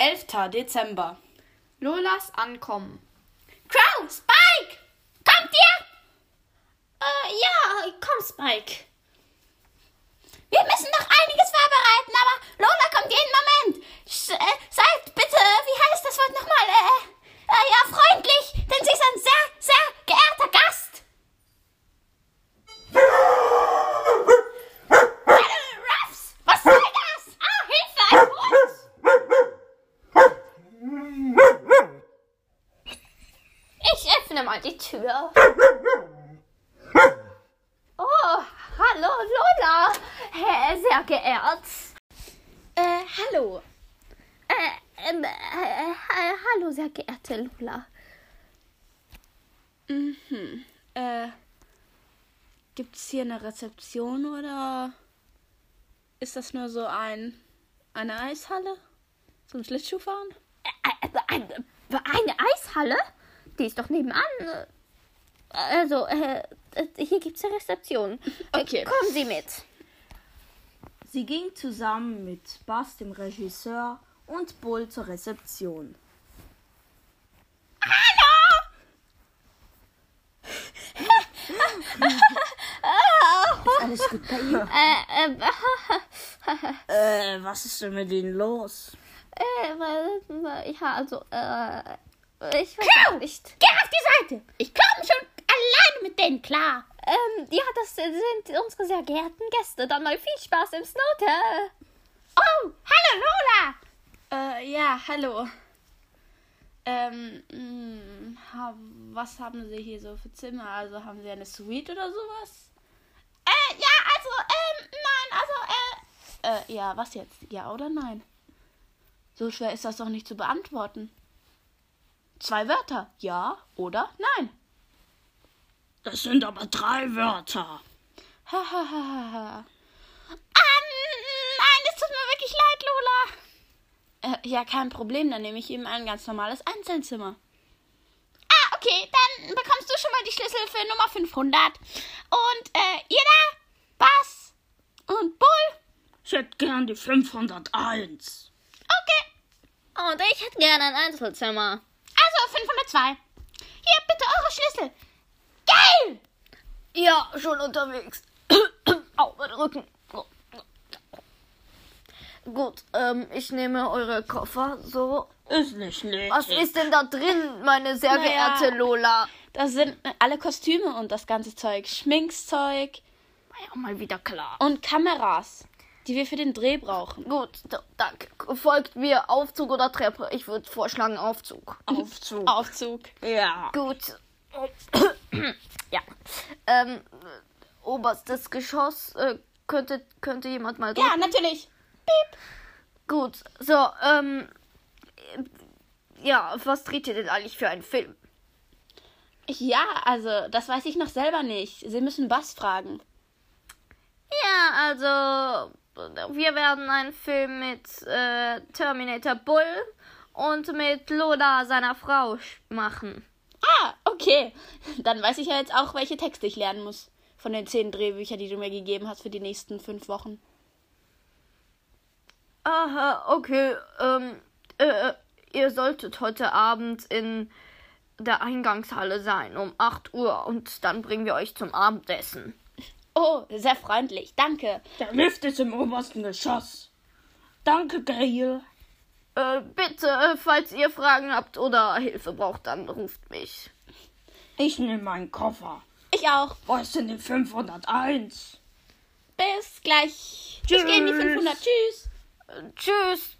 11. Dezember. Lolas Ankommen. Crow, Spike! Kommt ihr? Äh, ja, komm, Spike. Wir müssen noch einiges vorbereiten, aber Lola kommt jeden Moment. Sch äh, seid bitte, wie heißt das Wort nochmal? Äh, äh, ja, freundlich, denn sie ist ein sehr, sehr geehrter Gast. Hallo, Ruffs, was soll das? Ah, Hilfe, ein Hund! Ich öffne mal die Tür. Oh, hallo Lola. Äh, Sehr geehrt. Äh, hallo. Äh, ähm, äh, äh, hallo, sehr geehrte Lola. Mhm. Äh, gibt's hier eine Rezeption oder ist das nur so ein eine Eishalle zum Schlittschuhfahren? Äh, äh, eine Eishalle? Die ist doch nebenan. Also, äh, hier gibt's eine Rezeption. Äh, Okay. Kommen Sie mit. Sie ging zusammen mit Bass, dem Regisseur, und Bull zur Rezeption. Ist alles gut bei ihr? Äh, äh, Äh, was ist denn mit Ihnen los? äh, äh, ja, also, äh, ich weiß Crow, nicht. Geh auf die Seite. Ich komme schon alleine mit denen klar. Ähm, ja, das sind unsere sehr geehrten Gäste. Dann mal viel Spaß im Snowter. Oh, hallo Lola. Äh, ja, hallo. Ähm, mh, ha, was haben Sie hier so für Zimmer? Also haben Sie eine Suite oder sowas? Äh, ja, also, ähm, nein, also, äh, Äh, ja, was jetzt? Ja oder nein? So schwer ist das doch nicht zu beantworten. Zwei Wörter. Ja oder nein. Das sind aber drei Wörter. Hahaha. ah, nein, es tut mir wirklich leid, Lola. äh, ja, kein Problem. Dann nehme ich ihm ein ganz normales Einzelzimmer. Ah, okay, dann bekommst du schon mal die Schlüssel für Nummer 500. Und, äh, ihr da? Was? Und Bull? Ich hätte gern die 501. Okay. Und ich hätte gerne ein Einzelzimmer. 502. Hier, bitte eure Schlüssel. Geil! Ja, schon unterwegs. Au, mein Rücken. Gut, ähm, ich nehme eure Koffer so. Ist nicht nötig. Was ist denn da drin, meine sehr Naja. geehrte Lola? Das sind alle Kostüme und das ganze Zeug. Schminkzeug Ja, mal wieder klar. und Kameras, die wir für den Dreh brauchen. Gut, da, danke. Folgt mir Aufzug oder Treppe? Ich würde vorschlagen Aufzug. Aufzug. Aufzug. Ja. Gut. ja. Ähm, oberstes Geschoss. Äh, könnte, könnte jemand mal drücken? Ja, natürlich. Gut. So, ähm. Ja, was dreht ihr denn eigentlich für einen Film? Ja, also, das weiß ich noch selber nicht. Sie müssen Bass fragen. Ja, also. Wir werden einen Film mit äh, Terminator Bull und mit Lola, seiner Frau, machen. Ah, okay. Dann weiß ich ja jetzt auch, welche Texte ich lernen muss. Von den zehn Drehbüchern, die du mir gegeben hast für die nächsten fünf Wochen. Aha, okay. Ähm, äh, ihr solltet heute Abend in der Eingangshalle sein um 8 Uhr und dann bringen wir euch zum Abendessen. Oh, sehr freundlich. Danke. Der Lift ist im obersten Geschoss. Danke, Gail. Äh, bitte, falls ihr Fragen habt oder Hilfe braucht, dann ruft mich. Ich nehme meinen Koffer. Ich auch. Wo ist denn die 501? Bis gleich. Ich gehe in die Tschüss. 500. Tschüss. Äh, tschüss.